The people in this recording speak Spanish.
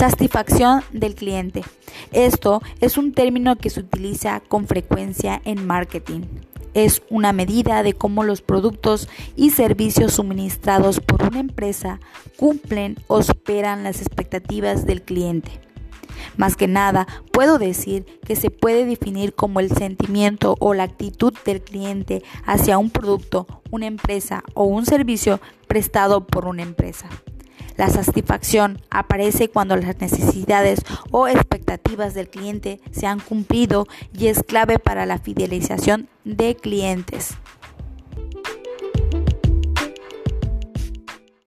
Satisfacción del cliente. Esto es un término que se utiliza con frecuencia en marketing. Es una medida de cómo los productos y servicios suministrados por una empresa cumplen o superan las expectativas del cliente. Más que nada, puedo decir que se puede definir como el sentimiento o la actitud del cliente hacia un producto, una empresa o un servicio prestado por una empresa. La satisfacción aparece cuando las necesidades o expectativas del cliente se han cumplido y es clave para la fidelización de clientes.